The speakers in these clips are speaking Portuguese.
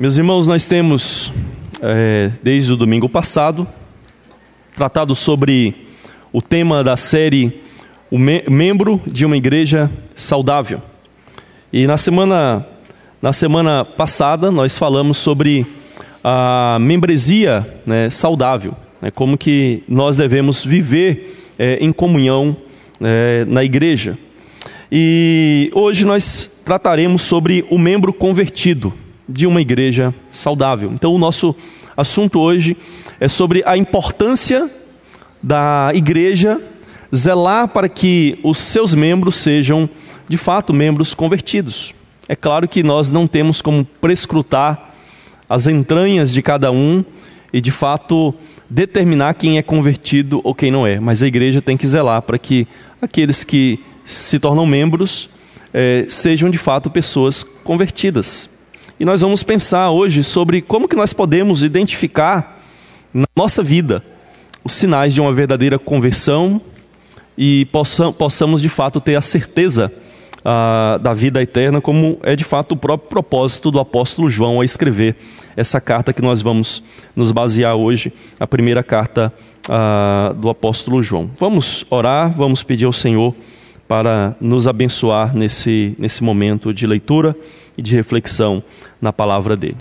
Meus irmãos, nós temos, é, desde o domingo passado, tratado sobre o tema da série O Me Membro de uma Igreja Saudável. E na semana, na semana passada nós falamos sobre a membresia né, saudável, né, como que nós devemos viver é, em comunhão é, na igreja. E hoje nós trataremos sobre o membro convertido de uma igreja saudável. Então, o nosso assunto hoje é sobre a importância da igreja zelar para que os seus membros sejam, de fato, membros convertidos. É claro que nós não temos como prescrutar as entranhas de cada um e, de fato, determinar quem é convertido ou quem não é, mas a igreja tem que zelar para que aqueles que se tornam membros eh, sejam, de fato, pessoas convertidas. E nós vamos pensar hoje sobre como que nós podemos identificar na nossa vida os sinais de uma verdadeira conversão e possam, possamos de fato ter a certeza ah, da vida eterna, como é de fato o próprio propósito do apóstolo João ao escrever essa carta que nós vamos nos basear hoje, a primeira carta ah, do apóstolo João. Vamos orar, vamos pedir ao Senhor para nos abençoar nesse, nesse momento de leitura e de reflexão na palavra dele.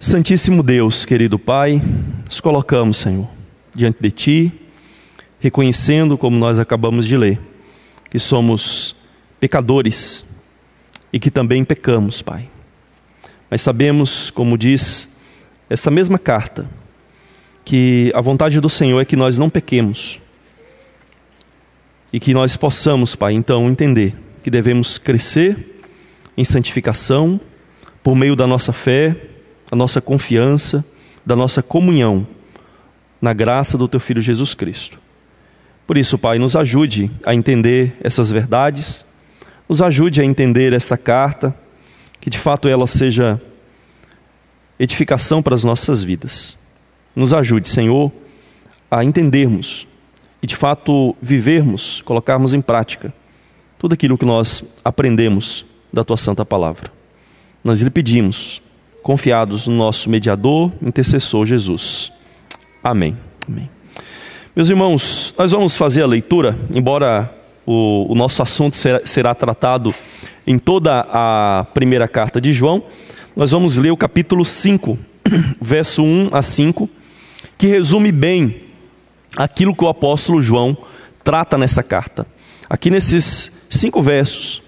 Santíssimo Deus, querido Pai, nos colocamos, Senhor, diante de Ti, reconhecendo, como nós acabamos de ler, que somos pecadores e que também pecamos, Pai. Mas sabemos, como diz essa mesma carta, que a vontade do Senhor é que nós não pequemos e que nós possamos, Pai, então entender que devemos crescer em santificação, por meio da nossa fé, da nossa confiança, da nossa comunhão na graça do Teu Filho Jesus Cristo. Por isso, Pai, nos ajude a entender essas verdades, nos ajude a entender esta carta, que de fato ela seja edificação para as nossas vidas. Nos ajude, Senhor, a entendermos e de fato vivermos, colocarmos em prática tudo aquilo que nós aprendemos da tua santa palavra. Nós lhe pedimos, confiados no nosso mediador, intercessor Jesus. Amém. Amém. Meus irmãos, nós vamos fazer a leitura, embora o, o nosso assunto será, será tratado em toda a primeira carta de João, nós vamos ler o capítulo 5, verso 1 a 5, que resume bem aquilo que o apóstolo João trata nessa carta. Aqui nesses cinco versos,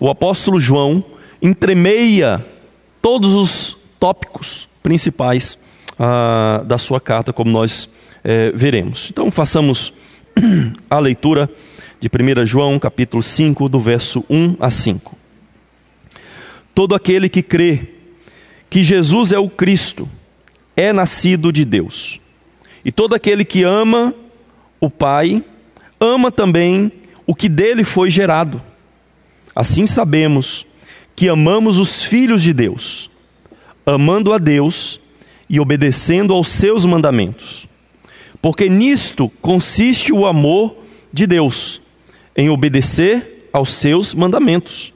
o apóstolo João entremeia todos os tópicos principais ah, da sua carta, como nós eh, veremos. Então, façamos a leitura de 1 João, capítulo 5, do verso 1 a 5. Todo aquele que crê que Jesus é o Cristo é nascido de Deus. E todo aquele que ama o Pai, ama também o que dele foi gerado. Assim sabemos que amamos os filhos de Deus, amando a Deus e obedecendo aos seus mandamentos. Porque nisto consiste o amor de Deus, em obedecer aos seus mandamentos.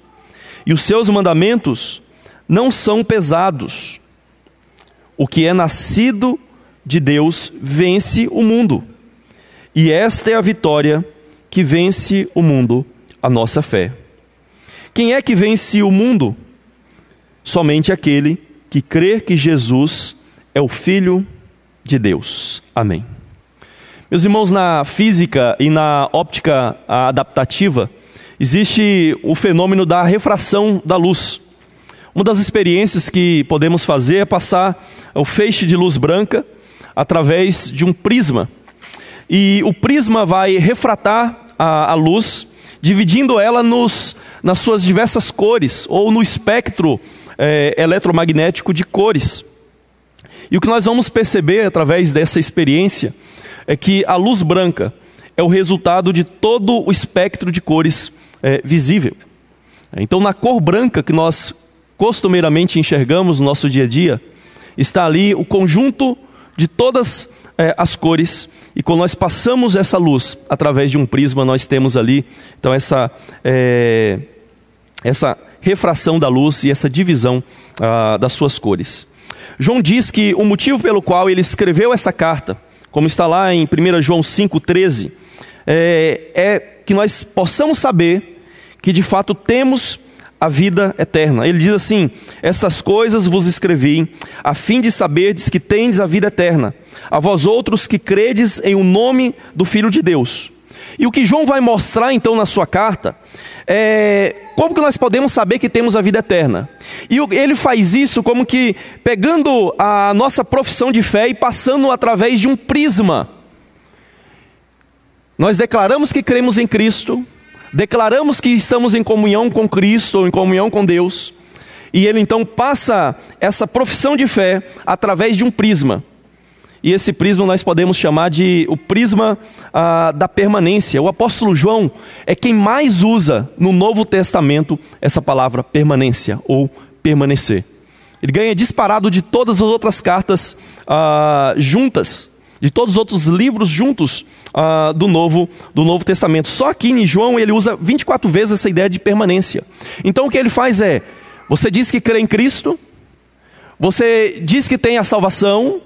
E os seus mandamentos não são pesados. O que é nascido de Deus vence o mundo. E esta é a vitória que vence o mundo, a nossa fé. Quem é que vence o mundo? Somente aquele que crê que Jesus é o Filho de Deus. Amém. Meus irmãos, na física e na óptica adaptativa, existe o fenômeno da refração da luz. Uma das experiências que podemos fazer é passar o feixe de luz branca através de um prisma. E o prisma vai refratar a, a luz, dividindo ela nos nas suas diversas cores ou no espectro é, eletromagnético de cores. E o que nós vamos perceber através dessa experiência é que a luz branca é o resultado de todo o espectro de cores é, visível. Então, na cor branca que nós costumeiramente enxergamos no nosso dia a dia, está ali o conjunto de todas é, as cores e quando nós passamos essa luz através de um prisma, nós temos ali então essa, é, essa refração da luz e essa divisão ah, das suas cores. João diz que o motivo pelo qual ele escreveu essa carta, como está lá em 1 João 5,13, é, é que nós possamos saber que de fato temos a vida eterna. Ele diz assim: Essas coisas vos escrevi, a fim de saberdes que tendes a vida eterna, a vós outros que credes em o nome do Filho de Deus. E o que João vai mostrar então na sua carta é como que nós podemos saber que temos a vida eterna. E ele faz isso como que pegando a nossa profissão de fé e passando através de um prisma. Nós declaramos que cremos em Cristo, declaramos que estamos em comunhão com Cristo, ou em comunhão com Deus, e ele então passa essa profissão de fé através de um prisma. E esse prisma nós podemos chamar de o prisma ah, da permanência. O apóstolo João é quem mais usa no Novo Testamento essa palavra permanência ou permanecer. Ele ganha disparado de todas as outras cartas ah, juntas, de todos os outros livros juntos uh, do, Novo, do Novo Testamento. Só aqui em João ele usa 24 vezes essa ideia de permanência. Então o que ele faz é: você diz que crê em Cristo, você diz que tem a salvação,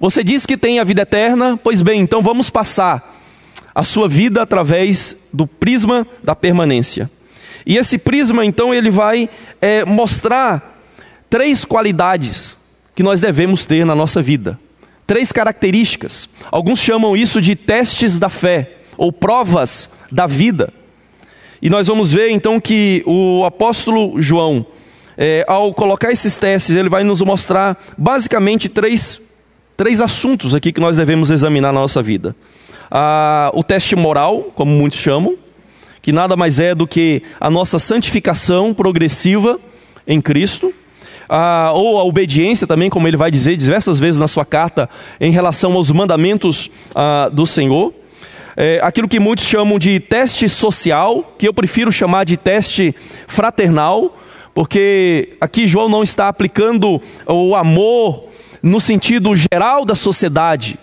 você diz que tem a vida eterna, pois bem, então vamos passar a sua vida através do prisma da permanência. E esse prisma, então, ele vai é, mostrar três qualidades que nós devemos ter na nossa vida três características. Alguns chamam isso de testes da fé ou provas da vida. E nós vamos ver então que o apóstolo João, é, ao colocar esses testes, ele vai nos mostrar basicamente três, três assuntos aqui que nós devemos examinar na nossa vida. Ah, o teste moral, como muitos chamam, que nada mais é do que a nossa santificação progressiva em Cristo ah, ou a obediência também, como ele vai dizer diversas vezes na sua carta, em relação aos mandamentos ah, do Senhor. É, aquilo que muitos chamam de teste social, que eu prefiro chamar de teste fraternal, porque aqui João não está aplicando o amor no sentido geral da sociedade,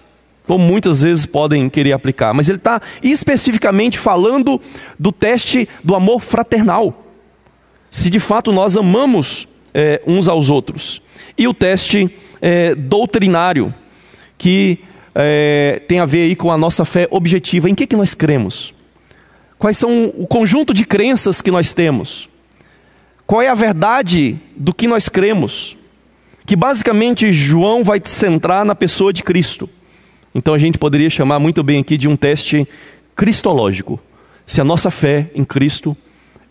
como muitas vezes podem querer aplicar, mas ele está especificamente falando do teste do amor fraternal. Se de fato nós amamos é, uns aos outros. E o teste é, doutrinário, que é, tem a ver aí com a nossa fé objetiva. Em que, que nós cremos? Quais são o conjunto de crenças que nós temos? Qual é a verdade do que nós cremos? Que basicamente João vai centrar na pessoa de Cristo. Então a gente poderia chamar muito bem aqui de um teste cristológico. Se a nossa fé em Cristo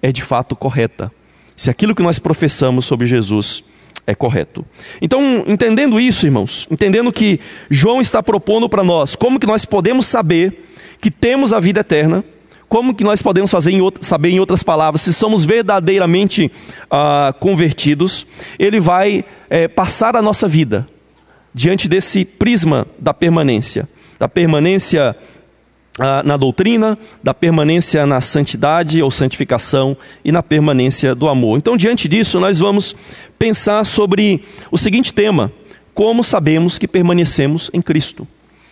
é de fato correta se aquilo que nós professamos sobre Jesus é correto. Então, entendendo isso, irmãos, entendendo que João está propondo para nós como que nós podemos saber que temos a vida eterna, como que nós podemos fazer em saber em outras palavras se somos verdadeiramente ah, convertidos, ele vai é, passar a nossa vida diante desse prisma da permanência, da permanência na doutrina, da permanência na santidade ou santificação e na permanência do amor. Então, diante disso, nós vamos pensar sobre o seguinte tema: como sabemos que permanecemos em Cristo?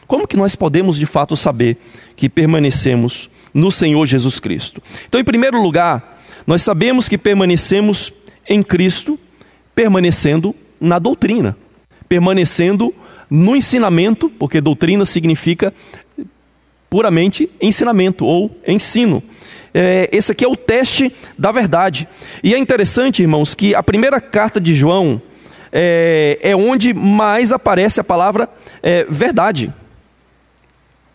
Como que nós podemos de fato saber que permanecemos no Senhor Jesus Cristo? Então, em primeiro lugar, nós sabemos que permanecemos em Cristo, permanecendo na doutrina, permanecendo no ensinamento, porque doutrina significa puramente ensinamento ou ensino. É, esse aqui é o teste da verdade. E é interessante, irmãos, que a primeira carta de João é, é onde mais aparece a palavra é, verdade.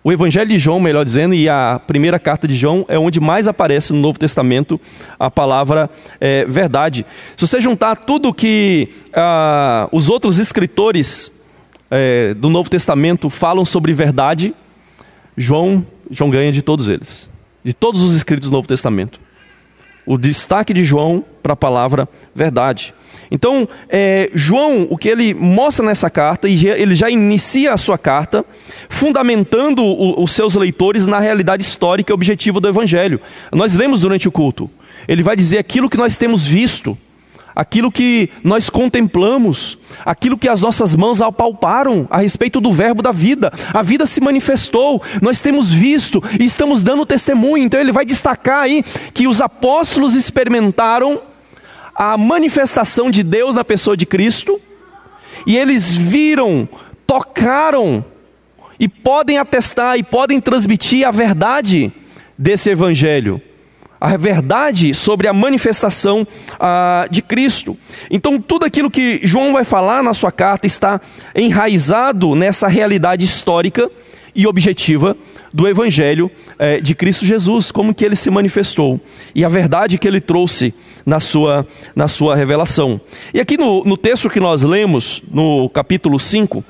O Evangelho de João, melhor dizendo, e a primeira carta de João é onde mais aparece no Novo Testamento a palavra é, verdade. Se você juntar tudo que ah, os outros escritores é, do Novo Testamento falam sobre verdade, João, João ganha de todos eles, de todos os escritos do Novo Testamento. O destaque de João para a palavra verdade. Então, é, João, o que ele mostra nessa carta, e ele já inicia a sua carta, fundamentando o, os seus leitores na realidade histórica e objetiva do Evangelho. Nós lemos durante o culto. Ele vai dizer aquilo que nós temos visto, aquilo que nós contemplamos, aquilo que as nossas mãos apalparam a respeito do Verbo da vida. A vida se manifestou, nós temos visto e estamos dando testemunho. Então ele vai destacar aí que os apóstolos experimentaram a manifestação de Deus na pessoa de Cristo, e eles viram, tocaram, e podem atestar e podem transmitir a verdade desse Evangelho a verdade sobre a manifestação ah, de Cristo. Então, tudo aquilo que João vai falar na sua carta está enraizado nessa realidade histórica e objetiva do Evangelho eh, de Cristo Jesus, como que ele se manifestou e a verdade que ele trouxe na sua, na sua revelação. E aqui no, no texto que nós lemos, no capítulo 5,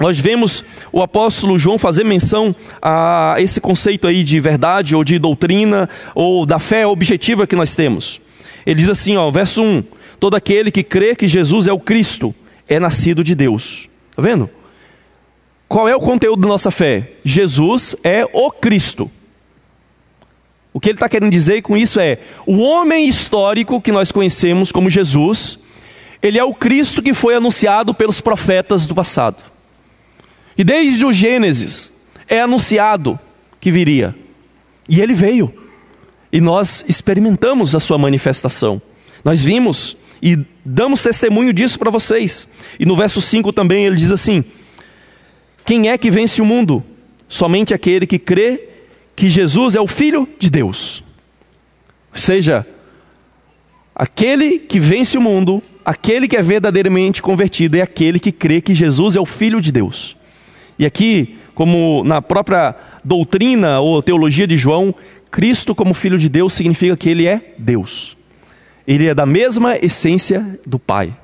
nós vemos o apóstolo João fazer menção a esse conceito aí de verdade ou de doutrina ou da fé objetiva que nós temos. Ele diz assim, ó, verso 1: Todo aquele que crê que Jesus é o Cristo é nascido de Deus. Está vendo? Qual é o conteúdo da nossa fé? Jesus é o Cristo. O que ele está querendo dizer com isso é: o homem histórico que nós conhecemos como Jesus, ele é o Cristo que foi anunciado pelos profetas do passado. E desde o Gênesis é anunciado que viria. E ele veio. E nós experimentamos a sua manifestação. Nós vimos e damos testemunho disso para vocês. E no verso 5 também ele diz assim: Quem é que vence o mundo? Somente aquele que crê que Jesus é o Filho de Deus. Ou seja, aquele que vence o mundo, aquele que é verdadeiramente convertido, é aquele que crê que Jesus é o Filho de Deus. E aqui, como na própria doutrina ou teologia de João, Cristo como Filho de Deus significa que ele é Deus. Ele é da mesma essência do Pai.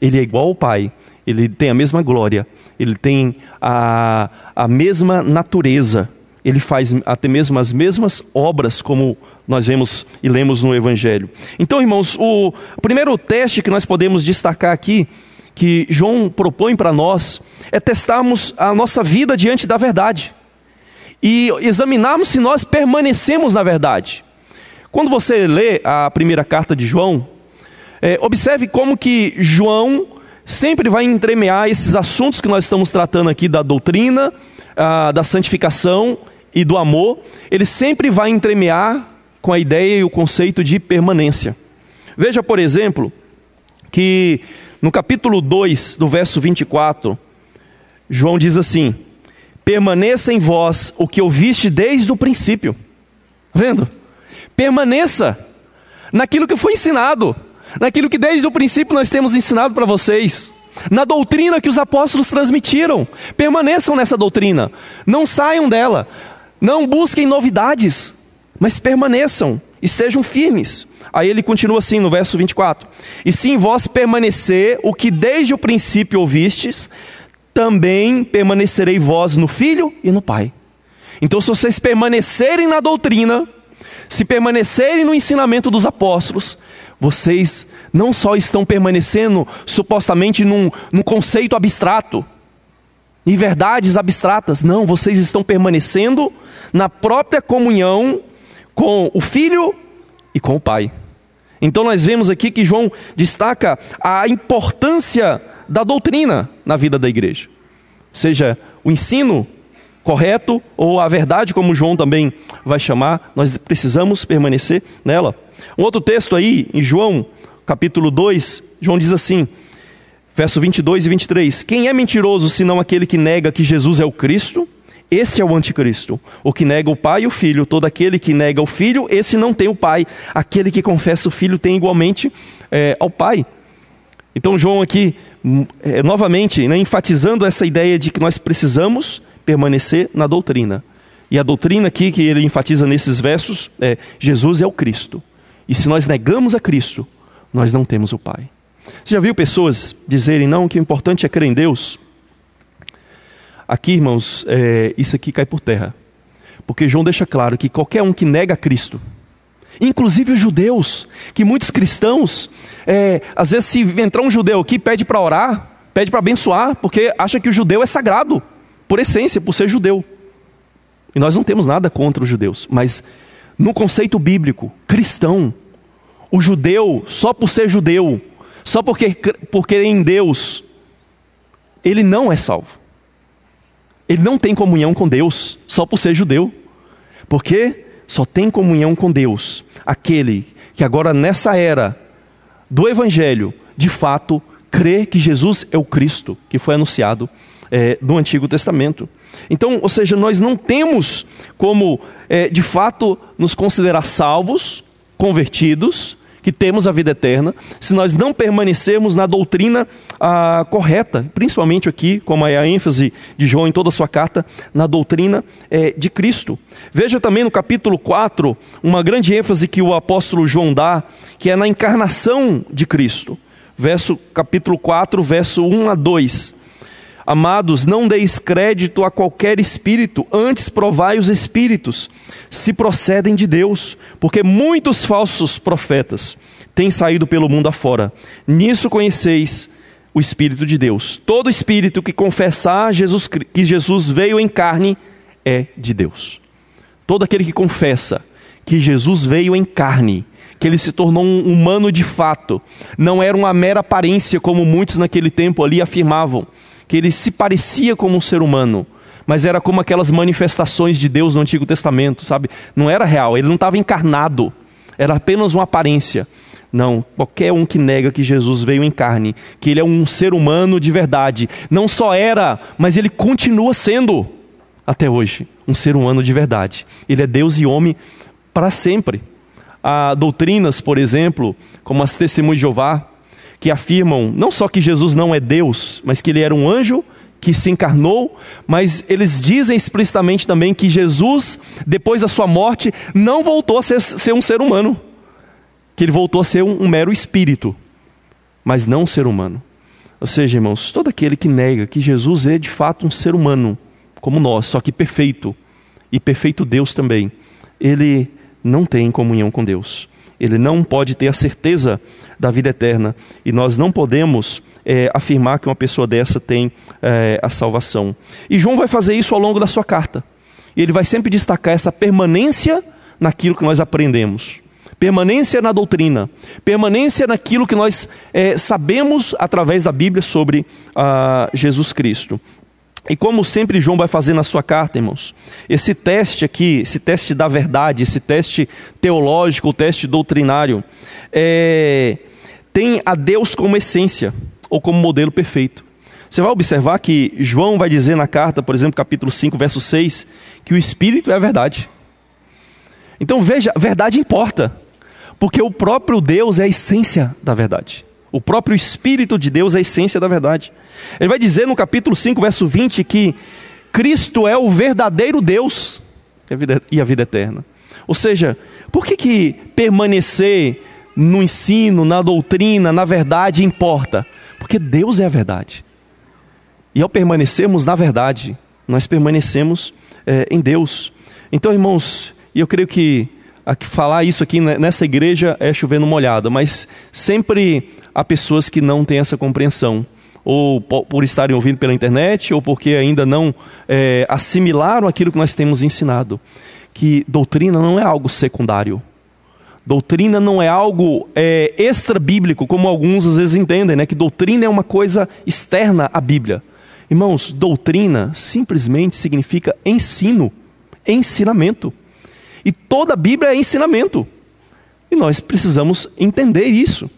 Ele é igual ao Pai. Ele tem a mesma glória. Ele tem a, a mesma natureza. Ele faz até mesmo as mesmas obras, como nós vemos e lemos no Evangelho. Então, irmãos, o primeiro teste que nós podemos destacar aqui, que João propõe para nós, é testarmos a nossa vida diante da verdade e examinarmos se nós permanecemos na verdade. Quando você lê a primeira carta de João, é, observe como que João sempre vai entremear esses assuntos que nós estamos tratando aqui da doutrina, a, da santificação e do amor. Ele sempre vai entremear com a ideia e o conceito de permanência. Veja, por exemplo, que no capítulo 2, do verso 24, João diz assim: permaneça em vós o que ouviste desde o princípio. Tá vendo? Permaneça naquilo que foi ensinado, naquilo que desde o princípio nós temos ensinado para vocês, na doutrina que os apóstolos transmitiram. Permaneçam nessa doutrina, não saiam dela, não busquem novidades, mas permaneçam, estejam firmes. Aí ele continua assim no verso 24: E se em vós permanecer o que desde o princípio ouvistes, também permanecerei vós no Filho e no Pai. Então, se vocês permanecerem na doutrina, se permanecerem no ensinamento dos apóstolos, vocês não só estão permanecendo supostamente num, num conceito abstrato, em verdades abstratas, não, vocês estão permanecendo na própria comunhão com o Filho e com o Pai. Então nós vemos aqui que João destaca a importância da doutrina na vida da igreja. Seja o ensino correto ou a verdade, como João também vai chamar, nós precisamos permanecer nela. Um outro texto aí, em João, capítulo 2, João diz assim, verso 22 e 23: Quem é mentiroso senão aquele que nega que Jesus é o Cristo? Esse é o anticristo, o que nega o pai e o filho. Todo aquele que nega o filho, esse não tem o pai. Aquele que confessa o filho tem igualmente é, ao pai. Então, João aqui, hum, é, novamente, né, enfatizando essa ideia de que nós precisamos permanecer na doutrina. E a doutrina aqui que ele enfatiza nesses versos é: Jesus é o Cristo. E se nós negamos a Cristo, nós não temos o Pai. Você já viu pessoas dizerem, não, que o importante é crer em Deus? Aqui, irmãos, é, isso aqui cai por terra. Porque João deixa claro que qualquer um que nega Cristo, inclusive os judeus, que muitos cristãos é, às vezes, se entrar um judeu aqui, pede para orar, pede para abençoar, porque acha que o judeu é sagrado, por essência, por ser judeu. E nós não temos nada contra os judeus, mas no conceito bíblico, cristão, o judeu, só por ser judeu, só porque, por crer em Deus, ele não é salvo. Ele não tem comunhão com Deus, só por ser judeu. Porque só tem comunhão com Deus aquele que agora nessa era do Evangelho, de fato, crê que Jesus é o Cristo que foi anunciado é, no Antigo Testamento. Então, ou seja, nós não temos como, é, de fato, nos considerar salvos, convertidos, que temos a vida eterna, se nós não permanecermos na doutrina ah, correta, principalmente aqui, como é a ênfase de João em toda a sua carta, na doutrina é, de Cristo. Veja também no capítulo 4, uma grande ênfase que o apóstolo João dá, que é na encarnação de Cristo. Verso, capítulo 4, verso 1 a 2. Amados, não deis crédito a qualquer espírito, antes provai os espíritos, se procedem de Deus, porque muitos falsos profetas têm saído pelo mundo afora. Nisso conheceis o Espírito de Deus. Todo espírito que confessar Jesus, que Jesus veio em carne é de Deus. Todo aquele que confessa que Jesus veio em carne, que ele se tornou um humano de fato, não era uma mera aparência como muitos naquele tempo ali afirmavam que ele se parecia como um ser humano, mas era como aquelas manifestações de Deus no Antigo Testamento, sabe? Não era real, ele não estava encarnado, era apenas uma aparência. Não, qualquer um que nega que Jesus veio em carne, que ele é um ser humano de verdade, não só era, mas ele continua sendo, até hoje, um ser humano de verdade. Ele é Deus e homem para sempre. Há doutrinas, por exemplo, como as testemunhas de Jeová, que afirmam não só que Jesus não é Deus, mas que ele era um anjo que se encarnou, mas eles dizem explicitamente também que Jesus, depois da sua morte, não voltou a ser, ser um ser humano, que ele voltou a ser um, um mero espírito, mas não um ser humano. Ou seja, irmãos, todo aquele que nega que Jesus é de fato um ser humano, como nós, só que perfeito, e perfeito Deus também, ele não tem comunhão com Deus. Ele não pode ter a certeza da vida eterna. E nós não podemos é, afirmar que uma pessoa dessa tem é, a salvação. E João vai fazer isso ao longo da sua carta. E ele vai sempre destacar essa permanência naquilo que nós aprendemos. Permanência na doutrina, permanência naquilo que nós é, sabemos através da Bíblia sobre ah, Jesus Cristo. E como sempre João vai fazer na sua carta, irmãos, esse teste aqui, esse teste da verdade, esse teste teológico, o teste doutrinário, é, tem a Deus como essência ou como modelo perfeito. Você vai observar que João vai dizer na carta, por exemplo, capítulo 5, verso 6, que o Espírito é a verdade. Então veja, verdade importa, porque o próprio Deus é a essência da verdade. O próprio Espírito de Deus é a essência da verdade. Ele vai dizer no capítulo 5, verso 20, que Cristo é o verdadeiro Deus e a vida eterna. Ou seja, por que, que permanecer no ensino, na doutrina, na verdade importa? Porque Deus é a verdade. E ao permanecermos na verdade, nós permanecemos é, em Deus. Então, irmãos, e eu creio que falar isso aqui nessa igreja é chover no molhado, mas sempre há pessoas que não têm essa compreensão ou por estarem ouvindo pela internet, ou porque ainda não é, assimilaram aquilo que nós temos ensinado. Que doutrina não é algo secundário. Doutrina não é algo é, extra-bíblico, como alguns às vezes entendem, né? que doutrina é uma coisa externa à Bíblia. Irmãos, doutrina simplesmente significa ensino, ensinamento. E toda a Bíblia é ensinamento. E nós precisamos entender isso.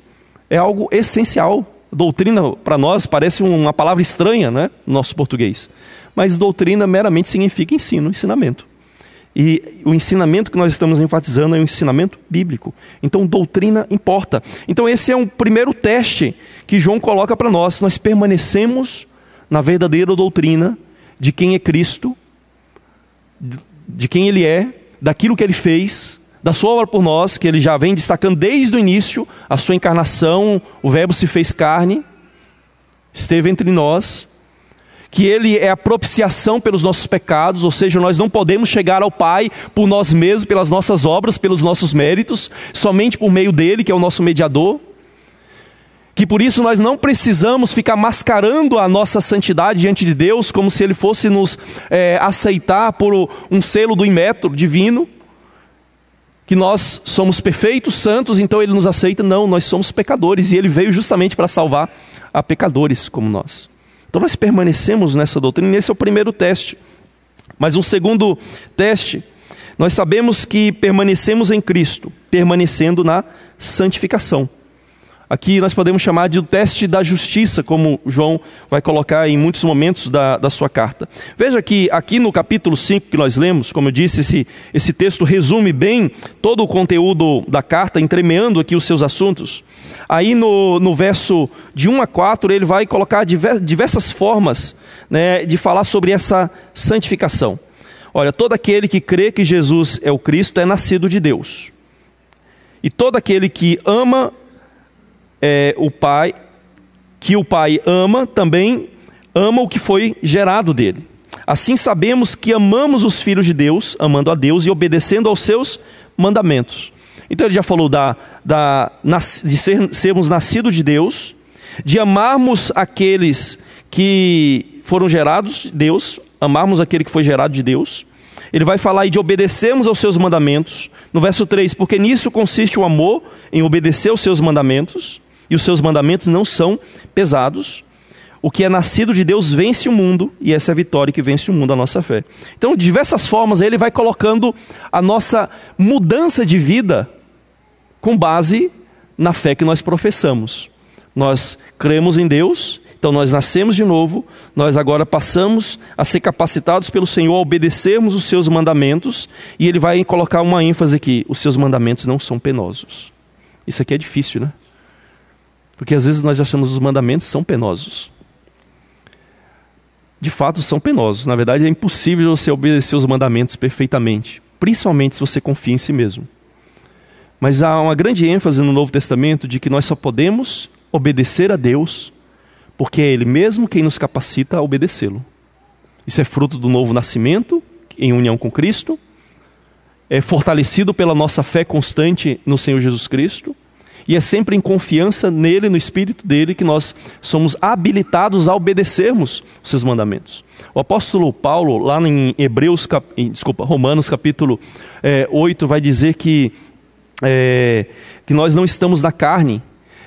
É algo essencial Doutrina para nós parece uma palavra estranha, né, no nosso português. Mas doutrina meramente significa ensino, ensinamento. E o ensinamento que nós estamos enfatizando é o ensinamento bíblico. Então, doutrina importa. Então, esse é um primeiro teste que João coloca para nós. Nós permanecemos na verdadeira doutrina de quem é Cristo, de quem Ele é, daquilo que Ele fez da sua obra por nós, que ele já vem destacando desde o início, a sua encarnação, o Verbo se fez carne, esteve entre nós, que ele é a propiciação pelos nossos pecados, ou seja, nós não podemos chegar ao Pai por nós mesmos, pelas nossas obras, pelos nossos méritos, somente por meio dele, que é o nosso mediador. Que por isso nós não precisamos ficar mascarando a nossa santidade diante de Deus, como se ele fosse nos é, aceitar por um selo do imetro divino que nós somos perfeitos, santos, então ele nos aceita. Não, nós somos pecadores e ele veio justamente para salvar a pecadores como nós. Então nós permanecemos nessa doutrina, esse é o primeiro teste. Mas um segundo teste, nós sabemos que permanecemos em Cristo, permanecendo na santificação. Aqui nós podemos chamar de o teste da justiça, como João vai colocar em muitos momentos da, da sua carta. Veja que aqui no capítulo 5 que nós lemos, como eu disse, esse, esse texto resume bem todo o conteúdo da carta, entremeando aqui os seus assuntos. Aí no, no verso de 1 a 4, ele vai colocar diversas formas né, de falar sobre essa santificação. Olha, todo aquele que crê que Jesus é o Cristo é nascido de Deus. E todo aquele que ama é, o Pai, que o Pai ama, também ama o que foi gerado dele. Assim sabemos que amamos os filhos de Deus, amando a Deus e obedecendo aos seus mandamentos. Então ele já falou da, da, de ser, sermos nascidos de Deus, de amarmos aqueles que foram gerados de Deus, amarmos aquele que foi gerado de Deus. Ele vai falar aí de obedecermos aos seus mandamentos. No verso 3, porque nisso consiste o amor, em obedecer aos seus mandamentos e os seus mandamentos não são pesados. O que é nascido de Deus vence o mundo, e essa é a vitória que vence o mundo, a nossa fé. Então, de diversas formas, ele vai colocando a nossa mudança de vida com base na fé que nós professamos. Nós cremos em Deus, então nós nascemos de novo, nós agora passamos a ser capacitados pelo Senhor a obedecermos os seus mandamentos, e ele vai colocar uma ênfase aqui: os seus mandamentos não são penosos. Isso aqui é difícil, né? Porque às vezes nós achamos os mandamentos são penosos. De fato, são penosos. Na verdade, é impossível você obedecer os mandamentos perfeitamente, principalmente se você confia em si mesmo. Mas há uma grande ênfase no Novo Testamento de que nós só podemos obedecer a Deus porque é Ele mesmo quem nos capacita a obedecê-lo. Isso é fruto do novo nascimento, em união com Cristo, é fortalecido pela nossa fé constante no Senhor Jesus Cristo e é sempre em confiança nele, no Espírito dele, que nós somos habilitados a obedecermos os seus mandamentos. O apóstolo Paulo, lá em Hebreus, cap... desculpa, Romanos capítulo é, 8, vai dizer que, é, que nós não estamos na carne,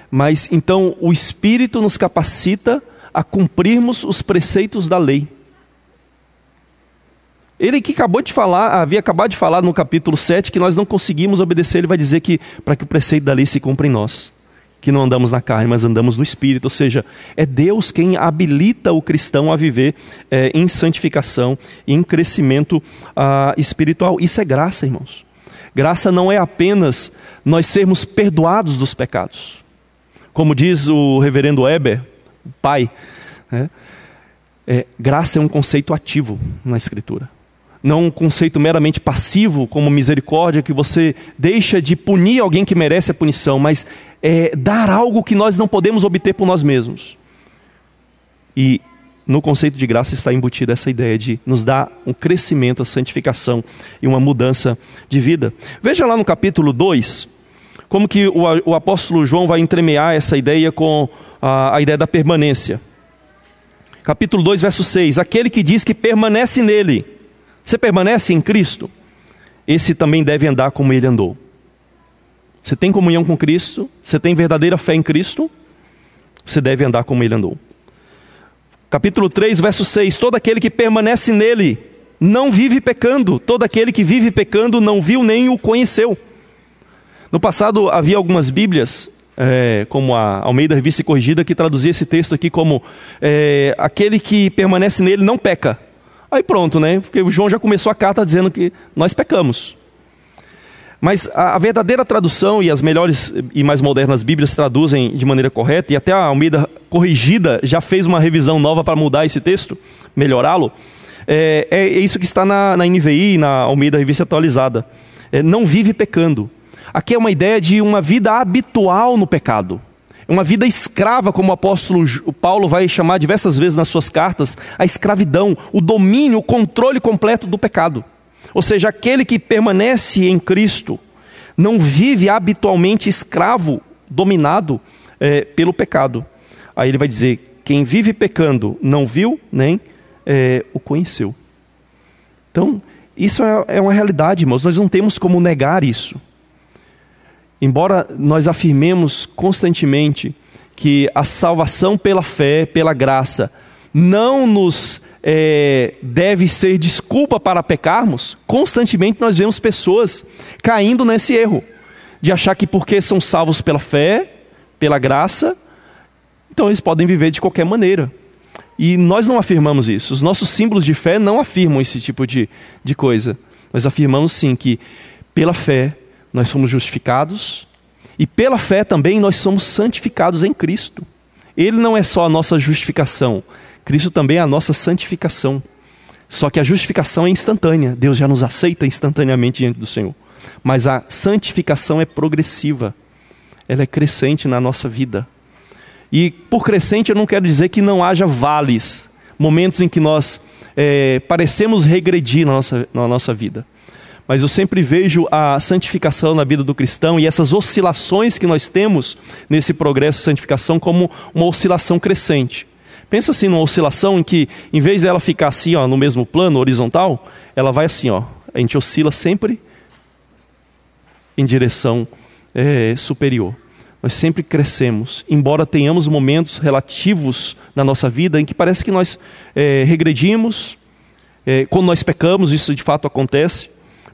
mas então o Espírito nos capacita a cumprirmos os preceitos da lei. Ele que acabou de falar, havia acabado de falar no capítulo 7 que nós não conseguimos obedecer, ele vai dizer que para que o preceito da lei se cumpra em nós, que não andamos na carne, mas andamos no espírito, ou seja, é Deus quem habilita o cristão a viver é, em santificação, em crescimento ah, espiritual. Isso é graça, irmãos. Graça não é apenas nós sermos perdoados dos pecados. Como diz o reverendo Weber, pai, né? é, graça é um conceito ativo na Escritura não um conceito meramente passivo, como misericórdia, que você deixa de punir alguém que merece a punição, mas é dar algo que nós não podemos obter por nós mesmos. E no conceito de graça está embutida essa ideia de nos dar um crescimento, a santificação e uma mudança de vida. Veja lá no capítulo 2, como que o, o apóstolo João vai entremear essa ideia com a, a ideia da permanência. Capítulo 2, verso 6: Aquele que diz que permanece nele, você permanece em Cristo? Esse também deve andar como ele andou. Você tem comunhão com Cristo? Você tem verdadeira fé em Cristo? Você deve andar como ele andou. Capítulo 3, verso 6: Todo aquele que permanece nele não vive pecando, todo aquele que vive pecando não viu nem o conheceu. No passado havia algumas Bíblias, é, como a Almeida Revista Corrigida, que traduzia esse texto aqui como: é, aquele que permanece nele não peca. Aí pronto, né? Porque o João já começou a carta dizendo que nós pecamos. Mas a, verdadeira tradução e as melhores e mais modernas Bíblias traduzem de maneira correta, e até a Almeida Corrigida já fez uma revisão nova para mudar esse texto, melhorá-lo. É, é, é, isso que está na, na NVI, na Almeida Revista Atualizada. É, não vive pecando. Aqui é uma ideia de uma vida habitual no pecado uma vida escrava, como o apóstolo Paulo vai chamar diversas vezes nas suas cartas, a escravidão, o domínio, o controle completo do pecado. Ou seja, aquele que permanece em Cristo não vive habitualmente escravo, dominado é, pelo pecado. Aí ele vai dizer: quem vive pecando não viu nem é, o conheceu. Então, isso é, é uma realidade, irmãos, nós não temos como negar isso. Embora nós afirmemos constantemente que a salvação pela fé, pela graça, não nos é, deve ser desculpa para pecarmos, constantemente nós vemos pessoas caindo nesse erro, de achar que porque são salvos pela fé, pela graça, então eles podem viver de qualquer maneira. E nós não afirmamos isso. Os nossos símbolos de fé não afirmam esse tipo de, de coisa. Nós afirmamos sim que pela fé nós somos justificados e pela fé também nós somos santificados em Cristo. Ele não é só a nossa justificação, Cristo também é a nossa santificação. Só que a justificação é instantânea, Deus já nos aceita instantaneamente diante do Senhor. Mas a santificação é progressiva, ela é crescente na nossa vida. E por crescente eu não quero dizer que não haja vales, momentos em que nós é, parecemos regredir na nossa, na nossa vida. Mas eu sempre vejo a santificação na vida do cristão e essas oscilações que nós temos nesse progresso de santificação como uma oscilação crescente. Pensa assim numa oscilação em que, em vez dela ficar assim, ó, no mesmo plano, horizontal, ela vai assim, ó. A gente oscila sempre em direção é, superior. Nós sempre crescemos, embora tenhamos momentos relativos na nossa vida em que parece que nós é, regredimos. É, quando nós pecamos, isso de fato acontece,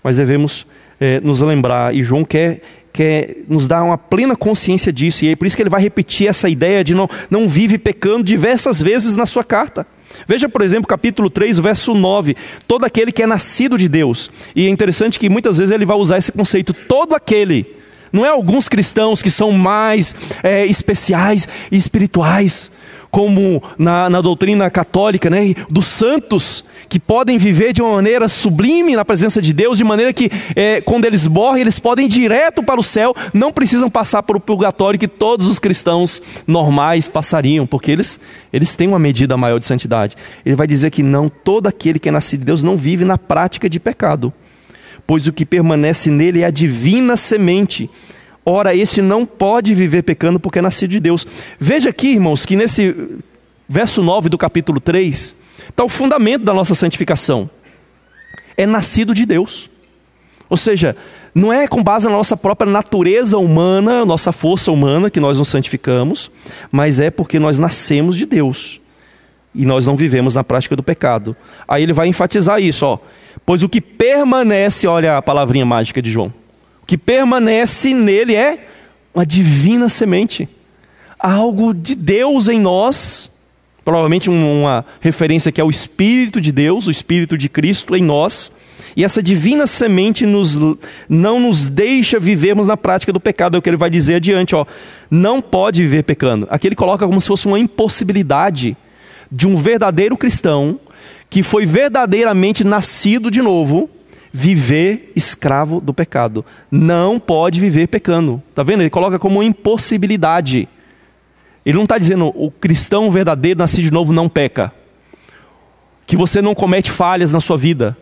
mas devemos é, nos lembrar. E João quer quer nos dar uma plena consciência disso, e é por isso que ele vai repetir essa ideia de não, não vive pecando diversas vezes na sua carta. Veja, por exemplo, capítulo 3, verso 9: todo aquele que é nascido de Deus. E é interessante que muitas vezes ele vai usar esse conceito, todo aquele. Não é alguns cristãos que são mais é, especiais e espirituais, como na, na doutrina católica, né? dos santos que podem viver de uma maneira sublime na presença de Deus, de maneira que é, quando eles morrem, eles podem ir direto para o céu, não precisam passar por o purgatório que todos os cristãos normais passariam, porque eles, eles têm uma medida maior de santidade. Ele vai dizer que não, todo aquele que é nascido de Deus não vive na prática de pecado, pois o que permanece nele é a divina semente. Ora, este não pode viver pecando porque é nascido de Deus. Veja aqui, irmãos, que nesse verso 9 do capítulo 3, está o fundamento da nossa santificação. É nascido de Deus. Ou seja, não é com base na nossa própria natureza humana, nossa força humana que nós nos santificamos, mas é porque nós nascemos de Deus. E nós não vivemos na prática do pecado. Aí ele vai enfatizar isso, ó. Pois o que permanece, olha a palavrinha mágica de João. Que permanece nele é uma divina semente. Algo de Deus em nós provavelmente uma referência que é o Espírito de Deus, o Espírito de Cristo em nós. E essa divina semente nos, não nos deixa vivermos na prática do pecado, é o que ele vai dizer adiante. Ó. Não pode viver pecando. Aqui ele coloca como se fosse uma impossibilidade de um verdadeiro cristão que foi verdadeiramente nascido de novo, viver escravo do pecado. Não pode viver pecando. Está vendo? Ele coloca como impossibilidade. Ele não está dizendo o cristão verdadeiro nascido de novo não peca, que você não comete falhas na sua vida,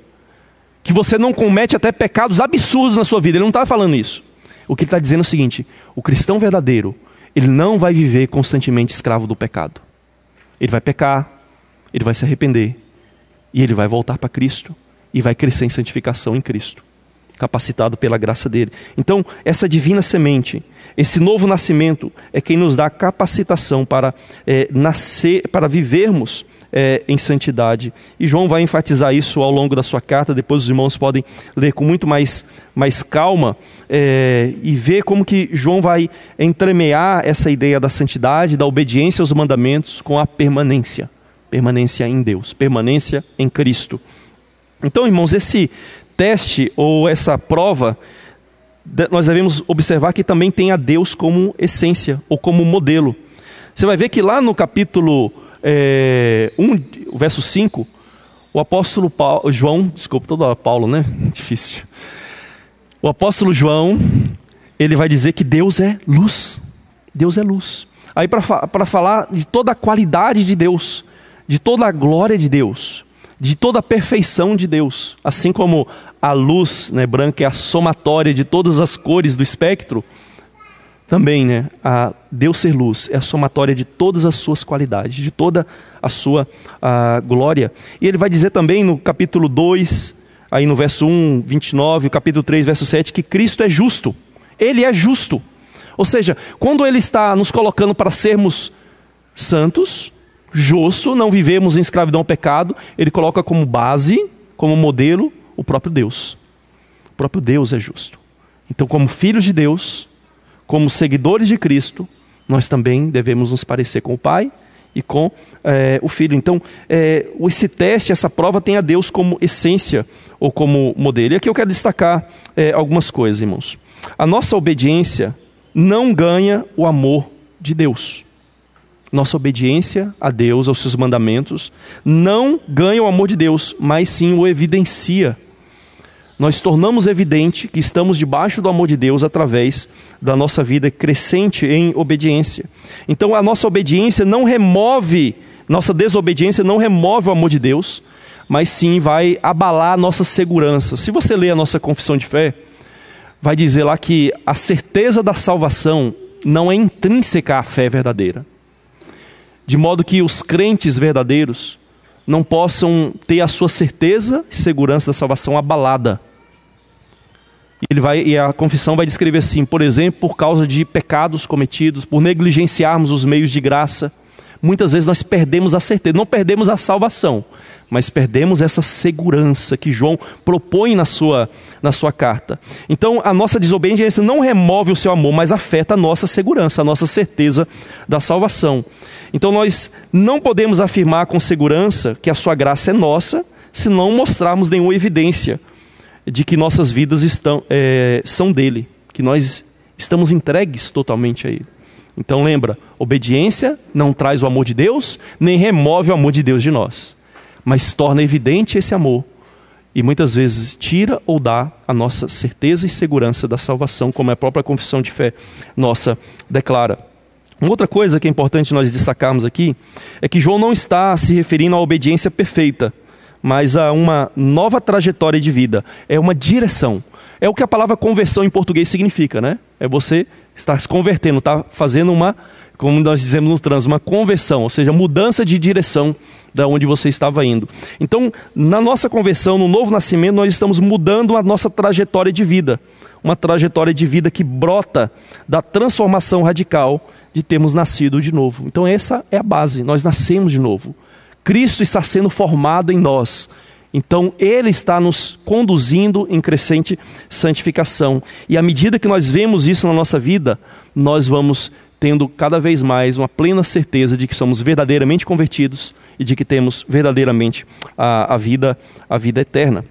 que você não comete até pecados absurdos na sua vida. Ele não está falando isso. O que ele está dizendo é o seguinte: o cristão verdadeiro, ele não vai viver constantemente escravo do pecado. Ele vai pecar, ele vai se arrepender, e ele vai voltar para Cristo, e vai crescer em santificação em Cristo, capacitado pela graça dele. Então, essa divina semente esse novo nascimento é quem nos dá capacitação para é, nascer, para vivermos é, em santidade. E João vai enfatizar isso ao longo da sua carta. Depois os irmãos podem ler com muito mais, mais calma é, e ver como que João vai entremear essa ideia da santidade, da obediência aos mandamentos com a permanência, permanência em Deus, permanência em Cristo. Então, irmãos, esse teste ou essa prova nós devemos observar que também tem a Deus como essência ou como modelo. Você vai ver que lá no capítulo é, 1, verso 5, o apóstolo Paulo, João, desculpa, toda hora Paulo, né? Difícil. O apóstolo João, ele vai dizer que Deus é luz. Deus é luz. Aí, para falar de toda a qualidade de Deus, de toda a glória de Deus, de toda a perfeição de Deus, assim como a luz né, branca é a somatória de todas as cores do espectro, também, né, a Deus ser luz é a somatória de todas as suas qualidades, de toda a sua a glória. E ele vai dizer também no capítulo 2, aí no verso 1, 29, o capítulo 3, verso 7, que Cristo é justo. Ele é justo. Ou seja, quando ele está nos colocando para sermos santos, justo, não vivemos em escravidão ao pecado, ele coloca como base, como modelo, o próprio Deus. O próprio Deus é justo. Então, como filhos de Deus, como seguidores de Cristo, nós também devemos nos parecer com o Pai e com é, o Filho. Então, é, esse teste, essa prova tem a Deus como essência ou como modelo. E aqui eu quero destacar é, algumas coisas, irmãos. A nossa obediência não ganha o amor de Deus. Nossa obediência a Deus, aos seus mandamentos, não ganha o amor de Deus, mas sim o evidencia nós tornamos evidente que estamos debaixo do amor de Deus através da nossa vida crescente em obediência. Então a nossa obediência não remove, nossa desobediência não remove o amor de Deus, mas sim vai abalar a nossa segurança. Se você ler a nossa confissão de fé, vai dizer lá que a certeza da salvação não é intrínseca à fé verdadeira. De modo que os crentes verdadeiros não possam ter a sua certeza e segurança da salvação abalada. Ele vai, e a confissão vai descrever assim, por exemplo, por causa de pecados cometidos, por negligenciarmos os meios de graça, muitas vezes nós perdemos a certeza, não perdemos a salvação, mas perdemos essa segurança que João propõe na sua, na sua carta. Então, a nossa desobediência não remove o seu amor, mas afeta a nossa segurança, a nossa certeza da salvação. Então nós não podemos afirmar com segurança que a sua graça é nossa, se não mostrarmos nenhuma evidência de que nossas vidas estão, é, são dele, que nós estamos entregues totalmente a ele. Então lembra, obediência não traz o amor de Deus, nem remove o amor de Deus de nós, mas torna evidente esse amor e muitas vezes tira ou dá a nossa certeza e segurança da salvação, como a própria confissão de fé nossa declara. Uma outra coisa que é importante nós destacarmos aqui é que João não está se referindo à obediência perfeita, mas a uma nova trajetória de vida, é uma direção. É o que a palavra conversão em português significa, né? É você estar se convertendo, está fazendo uma, como nós dizemos no trânsito, uma conversão, ou seja, mudança de direção da onde você estava indo. Então, na nossa conversão, no novo nascimento, nós estamos mudando a nossa trajetória de vida, uma trajetória de vida que brota da transformação radical de termos nascido de novo. Então, essa é a base, nós nascemos de novo. Cristo está sendo formado em nós. Então, Ele está nos conduzindo em crescente santificação. E à medida que nós vemos isso na nossa vida, nós vamos tendo cada vez mais uma plena certeza de que somos verdadeiramente convertidos e de que temos verdadeiramente a, a vida, a vida eterna.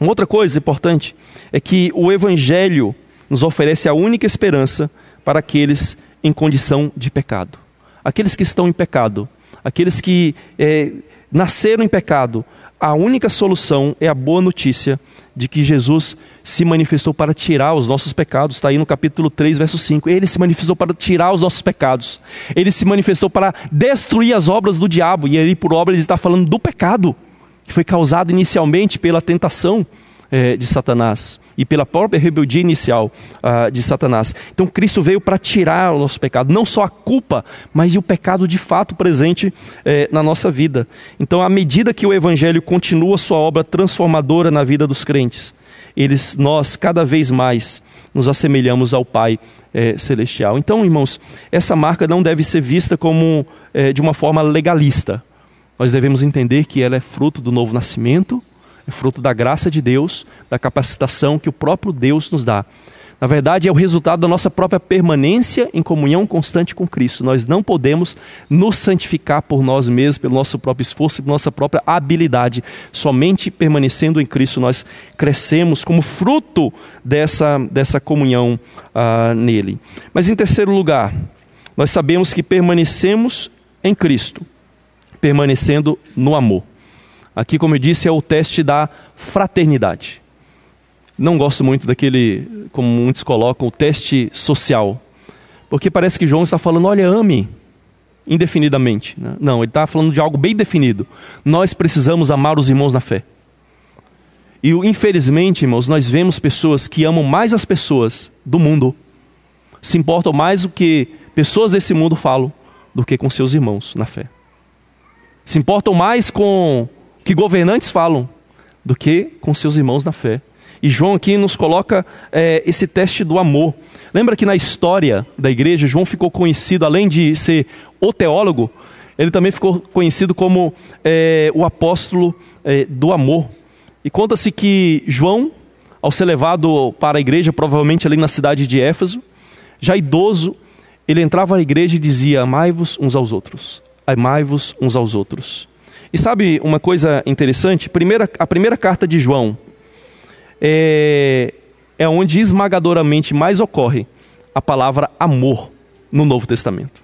Uma outra coisa importante é que o Evangelho nos oferece a única esperança para aqueles em condição de pecado. Aqueles que estão em pecado, aqueles que é, nasceram em pecado, a única solução é a boa notícia de que Jesus se manifestou para tirar os nossos pecados. Está aí no capítulo 3, verso 5. Ele se manifestou para tirar os nossos pecados. Ele se manifestou para destruir as obras do diabo. E aí, por obra, ele está falando do pecado, que foi causado inicialmente pela tentação é, de Satanás e pela própria rebeldia inicial uh, de Satanás. Então Cristo veio para tirar o nosso pecado, não só a culpa, mas o pecado de fato presente eh, na nossa vida. Então, à medida que o Evangelho continua sua obra transformadora na vida dos crentes, eles, nós cada vez mais nos assemelhamos ao Pai eh, Celestial. Então, irmãos, essa marca não deve ser vista como de uma forma legalista. Nós devemos entender que ela é fruto do novo nascimento é fruto da graça de Deus, da capacitação que o próprio Deus nos dá. Na verdade, é o resultado da nossa própria permanência em comunhão constante com Cristo. Nós não podemos nos santificar por nós mesmos, pelo nosso próprio esforço e pela nossa própria habilidade. Somente permanecendo em Cristo nós crescemos como fruto dessa, dessa comunhão uh, nele. Mas em terceiro lugar, nós sabemos que permanecemos em Cristo, permanecendo no amor. Aqui, como eu disse, é o teste da fraternidade. Não gosto muito daquele, como muitos colocam, o teste social. Porque parece que João está falando, olha, ame indefinidamente. Né? Não, ele está falando de algo bem definido. Nós precisamos amar os irmãos na fé. E infelizmente, irmãos, nós vemos pessoas que amam mais as pessoas do mundo, se importam mais o que pessoas desse mundo falam do que com seus irmãos na fé. Se importam mais com que governantes falam do que com seus irmãos na fé. E João aqui nos coloca é, esse teste do amor. Lembra que na história da igreja, João ficou conhecido, além de ser o teólogo, ele também ficou conhecido como é, o apóstolo é, do amor. E conta-se que João, ao ser levado para a igreja, provavelmente ali na cidade de Éfeso, já idoso, ele entrava na igreja e dizia: Amai-vos uns aos outros, amai-vos uns aos outros. E sabe uma coisa interessante? Primeira, a primeira carta de João é, é onde esmagadoramente mais ocorre a palavra amor no Novo Testamento.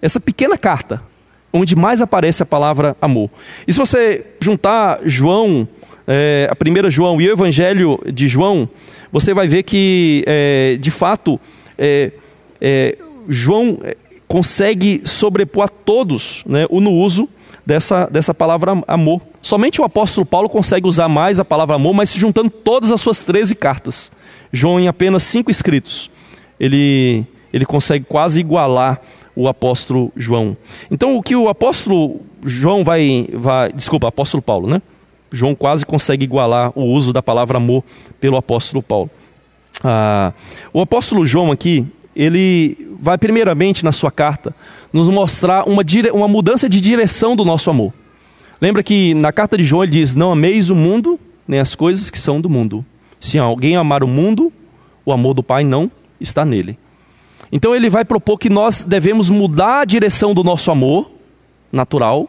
Essa pequena carta, onde mais aparece a palavra amor. E se você juntar João, é, a primeira João e o Evangelho de João, você vai ver que, é, de fato, é, é João é, consegue sobrepor a todos né, no uso dessa, dessa palavra amor. Somente o apóstolo Paulo consegue usar mais a palavra amor, mas juntando todas as suas 13 cartas. João, em apenas cinco escritos, ele, ele consegue quase igualar o apóstolo João. Então, o que o apóstolo João vai, vai. Desculpa, apóstolo Paulo, né? João quase consegue igualar o uso da palavra amor pelo apóstolo Paulo. Ah, o apóstolo João aqui, ele vai primeiramente na sua carta nos mostrar uma, dire... uma mudança de direção do nosso amor. Lembra que na carta de João ele diz: Não ameis o mundo, nem as coisas que são do mundo. Se alguém amar o mundo, o amor do Pai não está nele. Então ele vai propor que nós devemos mudar a direção do nosso amor natural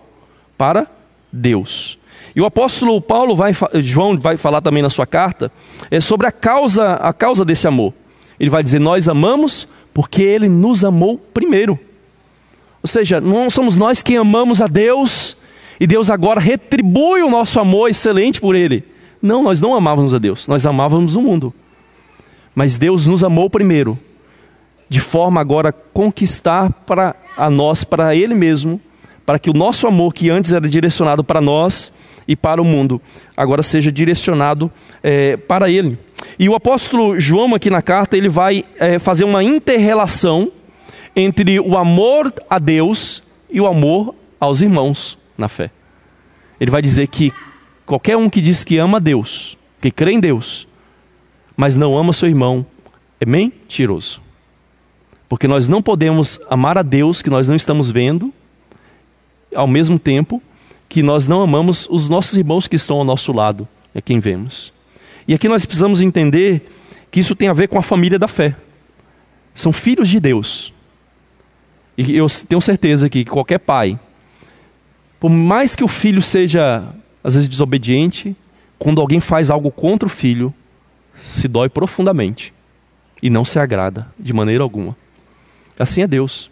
para Deus. E o apóstolo Paulo vai, João vai falar também na sua carta é sobre a causa, a causa desse amor. Ele vai dizer: nós amamos porque ele nos amou primeiro. Ou seja, não somos nós quem amamos a Deus e Deus agora retribui o nosso amor excelente por ele. Não, nós não amávamos a Deus, nós amávamos o mundo. Mas Deus nos amou primeiro de forma agora a conquistar para a nós, para Ele mesmo, para que o nosso amor, que antes era direcionado para nós e para o mundo, agora seja direcionado é, para Ele. E o apóstolo João, aqui na carta, ele vai é, fazer uma interrelação entre o amor a Deus e o amor aos irmãos na fé. Ele vai dizer que qualquer um que diz que ama a Deus, que crê em Deus, mas não ama seu irmão, é mentiroso. Porque nós não podemos amar a Deus que nós não estamos vendo, ao mesmo tempo que nós não amamos os nossos irmãos que estão ao nosso lado, é quem vemos. E aqui nós precisamos entender que isso tem a ver com a família da fé. São filhos de Deus. E eu tenho certeza que qualquer pai, por mais que o filho seja às vezes desobediente, quando alguém faz algo contra o filho, se dói profundamente e não se agrada de maneira alguma. Assim é Deus.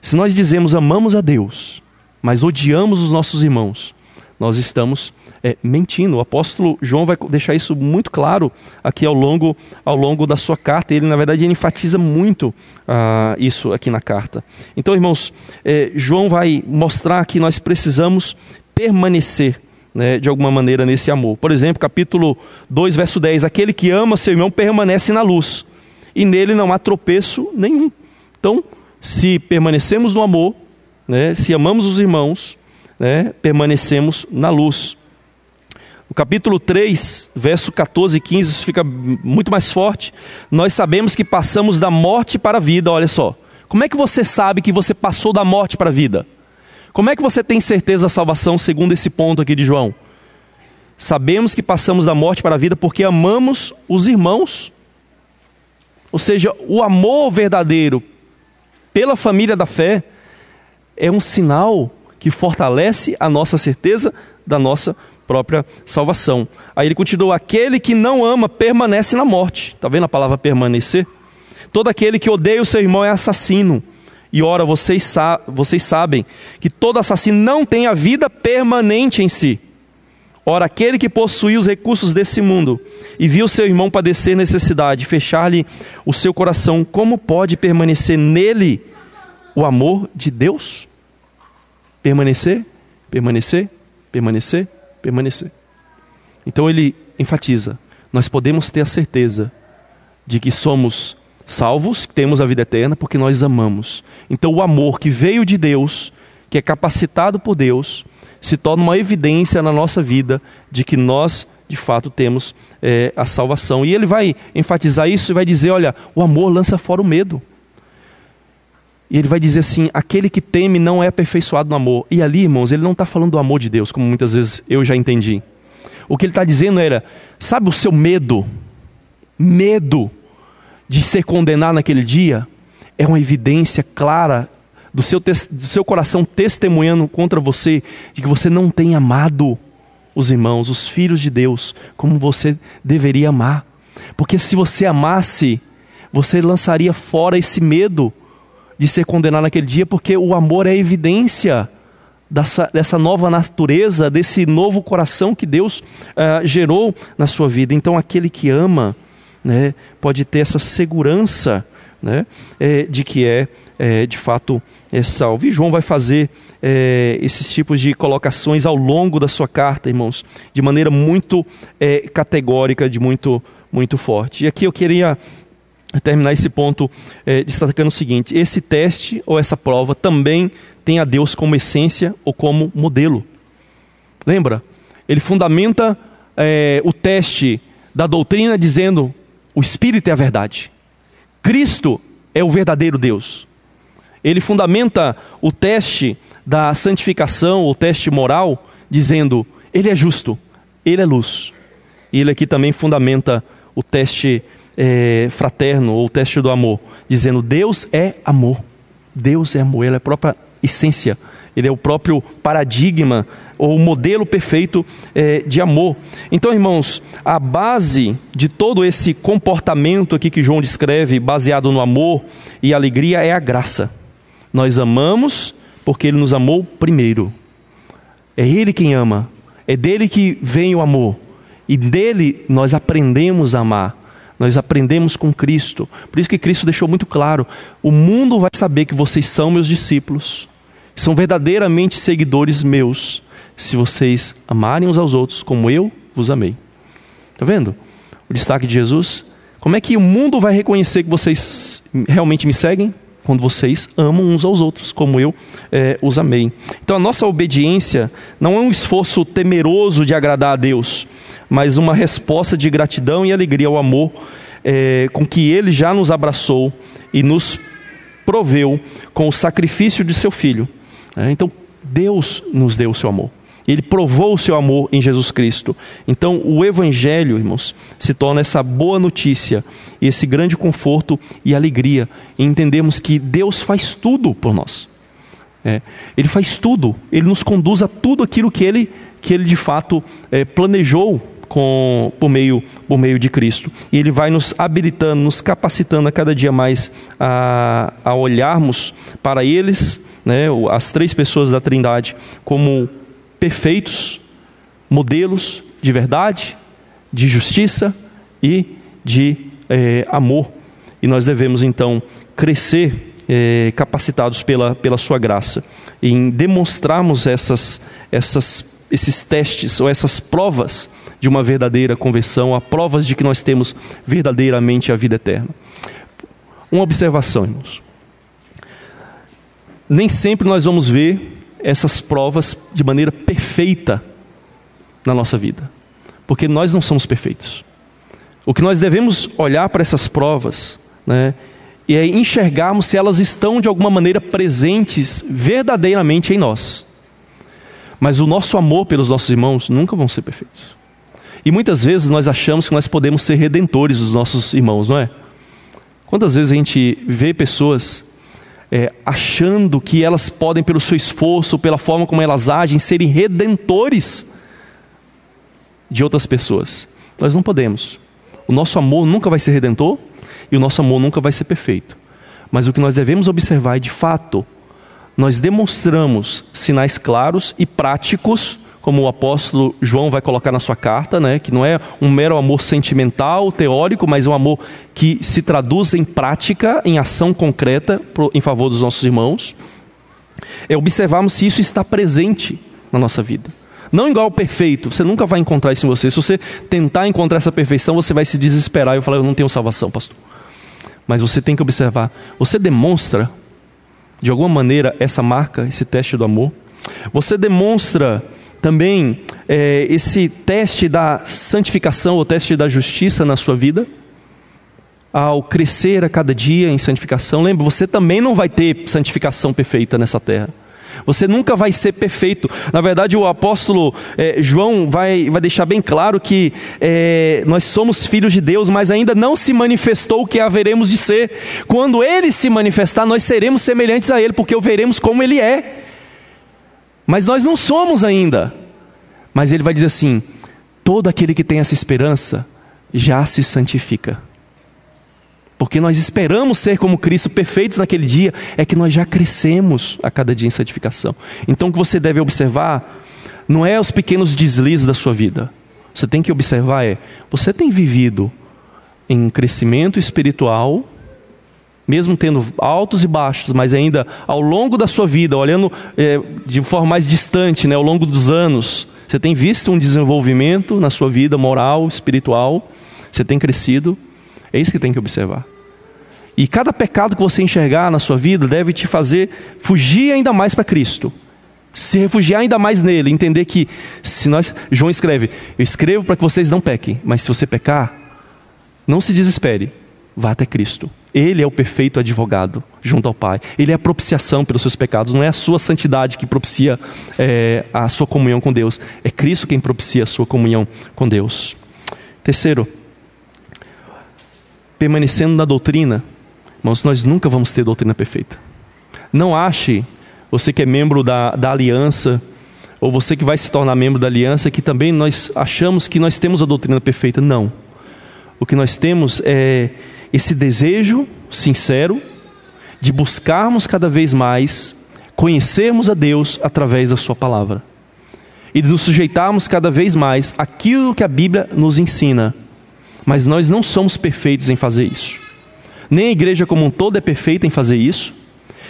Se nós dizemos amamos a Deus, mas odiamos os nossos irmãos, nós estamos é, mentindo. O apóstolo João vai deixar isso muito claro aqui ao longo, ao longo da sua carta. Ele, na verdade, ele enfatiza muito ah, isso aqui na carta. Então, irmãos, é, João vai mostrar que nós precisamos permanecer né, de alguma maneira nesse amor. Por exemplo, capítulo 2, verso 10: Aquele que ama seu irmão permanece na luz, e nele não há tropeço nenhum. Então, se permanecemos no amor, né, se amamos os irmãos, né, permanecemos na luz. No capítulo 3, verso 14 e 15, isso fica muito mais forte. Nós sabemos que passamos da morte para a vida, olha só. Como é que você sabe que você passou da morte para a vida? Como é que você tem certeza da salvação segundo esse ponto aqui de João? Sabemos que passamos da morte para a vida porque amamos os irmãos. Ou seja, o amor verdadeiro pela família da fé é um sinal que fortalece a nossa certeza da nossa própria salvação. Aí ele continua: aquele que não ama permanece na morte. Está vendo a palavra permanecer? Todo aquele que odeia o seu irmão é assassino. E ora, vocês, sa vocês sabem que todo assassino não tem a vida permanente em si. Ora, aquele que possui os recursos desse mundo e viu seu irmão padecer necessidade, fechar-lhe o seu coração, como pode permanecer nele o amor de Deus? Permanecer, permanecer, permanecer, permanecer. Então ele enfatiza: nós podemos ter a certeza de que somos salvos, que temos a vida eterna, porque nós amamos. Então o amor que veio de Deus, que é capacitado por Deus, se torna uma evidência na nossa vida de que nós, de fato, temos é, a salvação. E ele vai enfatizar isso e vai dizer: olha, o amor lança fora o medo. E ele vai dizer assim: aquele que teme não é aperfeiçoado no amor. E ali, irmãos, ele não está falando do amor de Deus, como muitas vezes eu já entendi. O que ele está dizendo era: sabe o seu medo? Medo de ser condenado naquele dia? é uma evidência clara do seu, do seu coração testemunhando contra você de que você não tem amado os irmãos, os filhos de Deus, como você deveria amar. Porque se você amasse, você lançaria fora esse medo de ser condenado naquele dia, porque o amor é evidência dessa, dessa nova natureza, desse novo coração que Deus uh, gerou na sua vida. Então, aquele que ama, né, pode ter essa segurança né, é, de que é, é, de fato é salvo. E João vai fazer é, esses tipos de colocações ao longo da sua carta, irmãos, de maneira muito categórica, de muito, muito forte. E aqui eu queria terminar esse ponto é, destacando o seguinte: esse teste ou essa prova também tem a Deus como essência ou como modelo. Lembra? Ele fundamenta é, o teste da doutrina dizendo: o Espírito é a verdade, Cristo é o verdadeiro Deus. Ele fundamenta o teste da santificação, o teste moral, dizendo: Ele é justo, Ele é luz. E ele aqui também fundamenta o teste é, fraterno ou teste do amor, dizendo: Deus é amor. Deus é amor, Ele é a própria essência, Ele é o próprio paradigma ou modelo perfeito é, de amor. Então, irmãos, a base de todo esse comportamento aqui que João descreve, baseado no amor e alegria, é a graça. Nós amamos porque Ele nos amou primeiro. É Ele quem ama, é dele que vem o amor, e dele nós aprendemos a amar nós aprendemos com Cristo. Por isso que Cristo deixou muito claro: o mundo vai saber que vocês são meus discípulos, são verdadeiramente seguidores meus, se vocês amarem uns aos outros como eu vos amei. Está vendo? O destaque de Jesus. Como é que o mundo vai reconhecer que vocês realmente me seguem? Quando vocês amam uns aos outros, como eu é, os amei. Então a nossa obediência não é um esforço temeroso de agradar a Deus, mas uma resposta de gratidão e alegria ao amor é, com que Ele já nos abraçou e nos proveu com o sacrifício de seu Filho. É, então, Deus nos deu o seu amor. Ele provou o seu amor em Jesus Cristo. Então, o Evangelho, irmãos, se torna essa boa notícia, esse grande conforto e alegria em entendermos que Deus faz tudo por nós. É, ele faz tudo, ele nos conduz a tudo aquilo que ele, que ele de fato é, planejou com, por, meio, por meio de Cristo. E Ele vai nos habilitando, nos capacitando a cada dia mais a, a olharmos para eles, né, as três pessoas da Trindade, como perfeitos, modelos de verdade, de justiça e de é, amor. E nós devemos então crescer é, capacitados pela, pela Sua graça, em demonstrarmos essas, essas, esses testes ou essas provas de uma verdadeira conversão, há provas de que nós temos verdadeiramente a vida eterna. Uma observação, irmãos. Nem sempre nós vamos ver essas provas de maneira perfeita na nossa vida, porque nós não somos perfeitos. O que nós devemos olhar para essas provas, né, e é enxergarmos se elas estão de alguma maneira presentes verdadeiramente em nós. Mas o nosso amor pelos nossos irmãos nunca vão ser perfeitos. E muitas vezes nós achamos que nós podemos ser redentores dos nossos irmãos, não é? Quantas vezes a gente vê pessoas é, achando que elas podem, pelo seu esforço, pela forma como elas agem, serem redentores de outras pessoas? Nós não podemos. O nosso amor nunca vai ser redentor e o nosso amor nunca vai ser perfeito. Mas o que nós devemos observar é, de fato, nós demonstramos sinais claros e práticos como o apóstolo João vai colocar na sua carta, né, que não é um mero amor sentimental, teórico, mas um amor que se traduz em prática, em ação concreta em favor dos nossos irmãos. É observarmos se isso está presente na nossa vida. Não igual ao perfeito, você nunca vai encontrar isso em você. Se você tentar encontrar essa perfeição, você vai se desesperar e falar: Eu não tenho salvação, pastor. Mas você tem que observar: você demonstra, de alguma maneira, essa marca, esse teste do amor? Você demonstra também é, esse teste da santificação, o teste da justiça na sua vida, ao crescer a cada dia em santificação, lembra, você também não vai ter santificação perfeita nessa terra. Você nunca vai ser perfeito. Na verdade, o apóstolo é, João vai, vai deixar bem claro que é, nós somos filhos de Deus, mas ainda não se manifestou o que haveremos de ser. Quando ele se manifestar, nós seremos semelhantes a ele, porque o veremos como ele é. Mas nós não somos ainda. Mas ele vai dizer assim: todo aquele que tem essa esperança já se santifica. Porque nós esperamos ser como Cristo, perfeitos naquele dia, é que nós já crescemos a cada dia em santificação. Então o que você deve observar não é os pequenos deslizes da sua vida. Você tem que observar é, você tem vivido em crescimento espiritual, mesmo tendo altos e baixos, mas ainda ao longo da sua vida, olhando é, de forma mais distante, né, ao longo dos anos, você tem visto um desenvolvimento na sua vida moral, espiritual, você tem crescido. É isso que tem que observar. E cada pecado que você enxergar na sua vida deve te fazer fugir ainda mais para Cristo. Se refugiar ainda mais nele, entender que se nós, João escreve, eu escrevo para que vocês não pequem, mas se você pecar, não se desespere, vá até Cristo. Ele é o perfeito advogado junto ao Pai. Ele é a propiciação pelos seus pecados. Não é a sua santidade que propicia é, a sua comunhão com Deus. É Cristo quem propicia a sua comunhão com Deus. Terceiro, permanecendo na doutrina, irmãos, nós nunca vamos ter doutrina perfeita. Não ache, você que é membro da, da aliança, ou você que vai se tornar membro da aliança, que também nós achamos que nós temos a doutrina perfeita. Não. O que nós temos é esse desejo sincero de buscarmos cada vez mais conhecermos a Deus através da Sua palavra e de nos sujeitarmos cada vez mais àquilo que a Bíblia nos ensina mas nós não somos perfeitos em fazer isso. Nem a igreja como um todo é perfeita em fazer isso.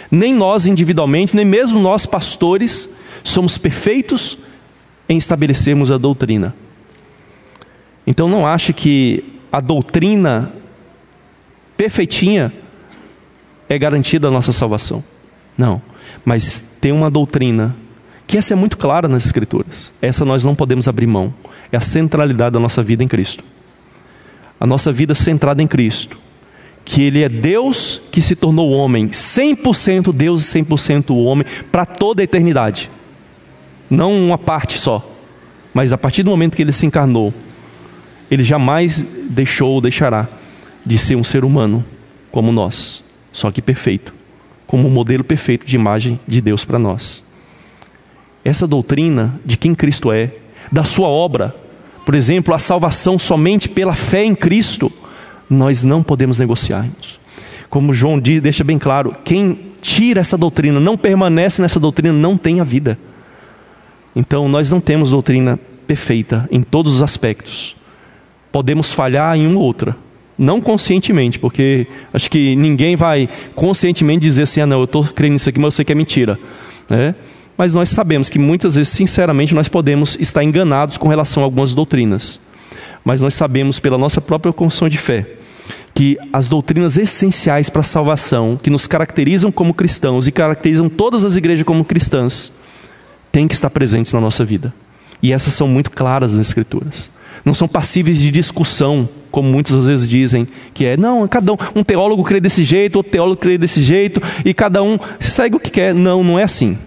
Nem nós individualmente, nem mesmo nós pastores, somos perfeitos em estabelecermos a doutrina. Então não ache que a doutrina perfeitinha é garantida a nossa salvação. Não. Mas tem uma doutrina que essa é muito clara nas Escrituras. Essa nós não podemos abrir mão. É a centralidade da nossa vida em Cristo a nossa vida centrada em Cristo, que Ele é Deus que se tornou homem, 100% Deus e 100% homem, para toda a eternidade, não uma parte só, mas a partir do momento que Ele se encarnou, Ele jamais deixou ou deixará de ser um ser humano como nós, só que perfeito, como um modelo perfeito de imagem de Deus para nós. Essa doutrina de quem Cristo é, da Sua obra, por exemplo, a salvação somente pela fé em Cristo, nós não podemos negociar. Como João diz, deixa bem claro: quem tira essa doutrina, não permanece nessa doutrina, não tem a vida. Então, nós não temos doutrina perfeita em todos os aspectos. Podemos falhar em uma ou outra, não conscientemente, porque acho que ninguém vai conscientemente dizer assim: ah, não, eu estou crendo nisso aqui, mas eu sei que é mentira. Né? mas nós sabemos que muitas vezes, sinceramente, nós podemos estar enganados com relação a algumas doutrinas. Mas nós sabemos, pela nossa própria confissão de fé, que as doutrinas essenciais para a salvação, que nos caracterizam como cristãos e caracterizam todas as igrejas como cristãs, têm que estar presentes na nossa vida. E essas são muito claras nas Escrituras. Não são passíveis de discussão, como muitos às vezes dizem, que é, não, cada um, um teólogo crê desse jeito, outro teólogo crê desse jeito, e cada um segue o que quer. Não, não é assim.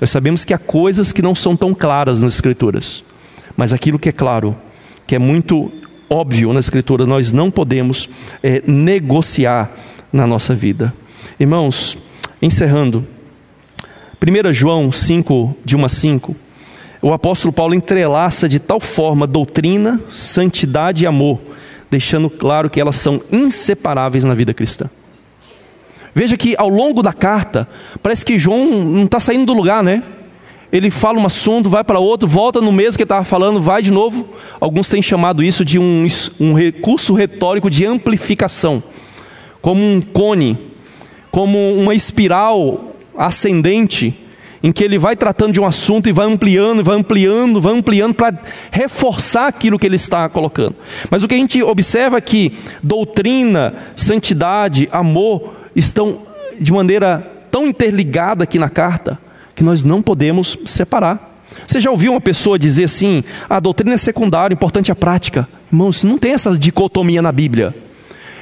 Nós sabemos que há coisas que não são tão claras nas Escrituras, mas aquilo que é claro, que é muito óbvio na Escritura, nós não podemos é, negociar na nossa vida. Irmãos, encerrando, 1 João 5, de 1 a 5, o apóstolo Paulo entrelaça de tal forma doutrina, santidade e amor, deixando claro que elas são inseparáveis na vida cristã. Veja que ao longo da carta, parece que João não está saindo do lugar, né? Ele fala um assunto, vai para outro, volta no mesmo que estava falando, vai de novo. Alguns têm chamado isso de um, um recurso retórico de amplificação, como um cone, como uma espiral ascendente, em que ele vai tratando de um assunto e vai ampliando, vai ampliando, vai ampliando para reforçar aquilo que ele está colocando. Mas o que a gente observa é que doutrina, santidade, amor estão de maneira tão interligada aqui na carta que nós não podemos separar. Você já ouviu uma pessoa dizer assim: a doutrina é secundária, importante é a prática? Irmãos, não tem essa dicotomia na Bíblia.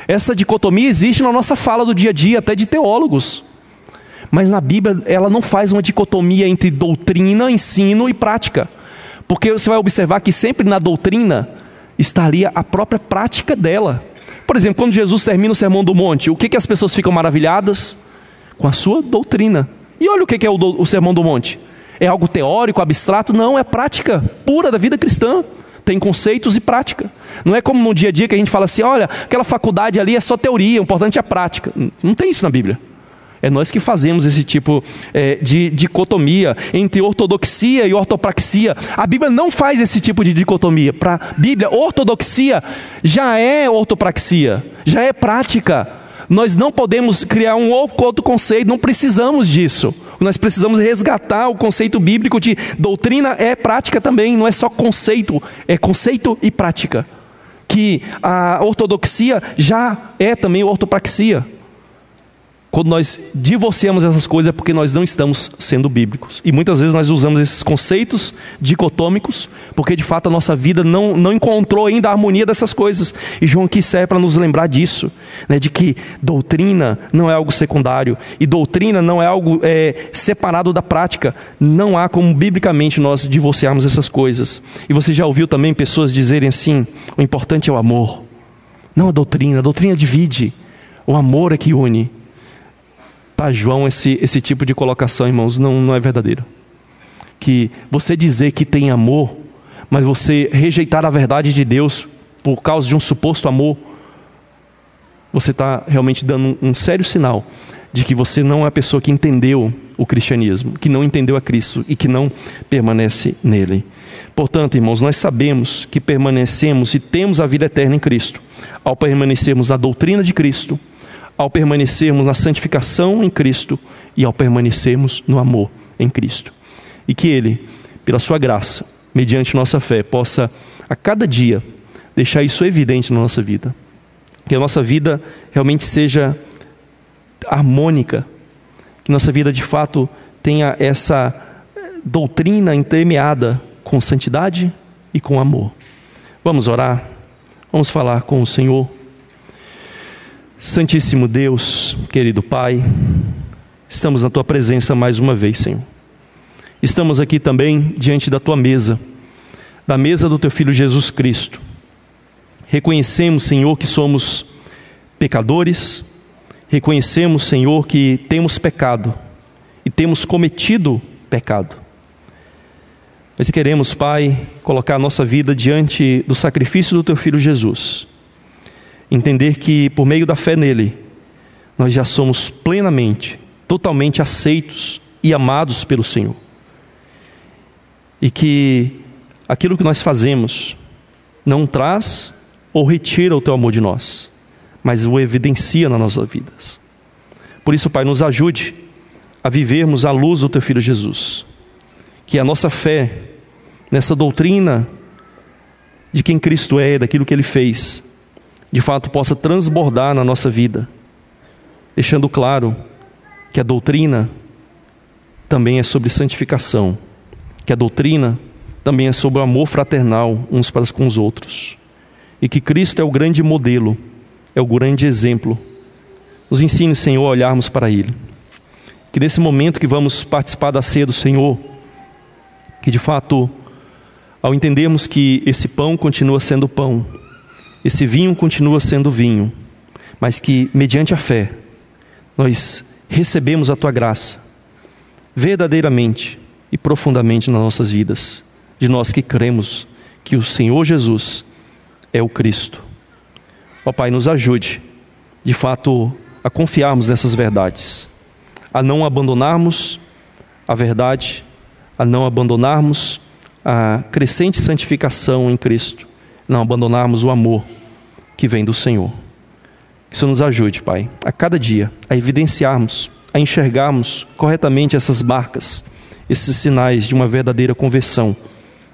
Essa dicotomia existe na nossa fala do dia a dia, até de teólogos. Mas na Bíblia ela não faz uma dicotomia entre doutrina, ensino e prática. Porque você vai observar que sempre na doutrina está ali a própria prática dela. Por exemplo, quando Jesus termina o Sermão do Monte, o que, que as pessoas ficam maravilhadas? Com a sua doutrina. E olha o que, que é o, o Sermão do Monte. É algo teórico, abstrato? Não, é prática pura da vida cristã. Tem conceitos e prática. Não é como no dia a dia que a gente fala assim: olha, aquela faculdade ali é só teoria, o importante é a prática. Não tem isso na Bíblia. É nós que fazemos esse tipo é, de dicotomia entre ortodoxia e ortopraxia. A Bíblia não faz esse tipo de dicotomia. Para a Bíblia, ortodoxia já é ortopraxia, já é prática. Nós não podemos criar um outro conceito, não precisamos disso. Nós precisamos resgatar o conceito bíblico de doutrina é prática também, não é só conceito, é conceito e prática. Que a ortodoxia já é também ortopraxia. Quando nós divorciamos essas coisas é porque nós não estamos sendo bíblicos. E muitas vezes nós usamos esses conceitos dicotômicos porque de fato a nossa vida não, não encontrou ainda a harmonia dessas coisas. E João aqui serve para nos lembrar disso, né, de que doutrina não é algo secundário e doutrina não é algo é, separado da prática. Não há como biblicamente nós divorciarmos essas coisas. E você já ouviu também pessoas dizerem assim: o importante é o amor, não a doutrina. A doutrina divide, o amor é que une. Para João, esse, esse tipo de colocação, irmãos, não, não é verdadeiro. Que você dizer que tem amor, mas você rejeitar a verdade de Deus por causa de um suposto amor, você está realmente dando um, um sério sinal de que você não é a pessoa que entendeu o cristianismo, que não entendeu a Cristo e que não permanece nele. Portanto, irmãos, nós sabemos que permanecemos e temos a vida eterna em Cristo, ao permanecermos na doutrina de Cristo ao permanecermos na santificação em Cristo e ao permanecermos no amor em Cristo. E que Ele, pela Sua graça, mediante nossa fé, possa a cada dia deixar isso evidente na nossa vida. Que a nossa vida realmente seja harmônica, que nossa vida de fato tenha essa doutrina entremeada com santidade e com amor. Vamos orar, vamos falar com o Senhor. Santíssimo Deus, querido Pai, estamos na tua presença mais uma vez, Senhor. Estamos aqui também diante da tua mesa, da mesa do teu filho Jesus Cristo. Reconhecemos, Senhor, que somos pecadores, reconhecemos, Senhor, que temos pecado e temos cometido pecado. Mas queremos, Pai, colocar a nossa vida diante do sacrifício do teu filho Jesus entender que por meio da fé nele, nós já somos plenamente, totalmente aceitos e amados pelo Senhor. E que aquilo que nós fazemos não traz ou retira o teu amor de nós, mas o evidencia nas nossas vidas. Por isso, Pai, nos ajude a vivermos à luz do teu filho Jesus. Que a nossa fé nessa doutrina de quem Cristo é, daquilo que ele fez, de fato possa transbordar na nossa vida, deixando claro que a doutrina também é sobre santificação, que a doutrina também é sobre o amor fraternal uns para com os outros, e que Cristo é o grande modelo, é o grande exemplo. Nos ensine, Senhor, a olharmos para Ele. Que nesse momento que vamos participar da ceia do Senhor, que de fato, ao entendermos que esse pão continua sendo pão, esse vinho continua sendo vinho, mas que, mediante a fé, nós recebemos a tua graça, verdadeiramente e profundamente nas nossas vidas, de nós que cremos que o Senhor Jesus é o Cristo. Ó Pai, nos ajude, de fato, a confiarmos nessas verdades, a não abandonarmos a verdade, a não abandonarmos a crescente santificação em Cristo não abandonarmos o amor que vem do Senhor. Que isso nos ajude, Pai, a cada dia a evidenciarmos, a enxergarmos corretamente essas barcas, esses sinais de uma verdadeira conversão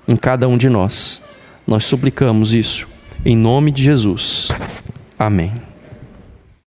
em cada um de nós. Nós suplicamos isso em nome de Jesus. Amém.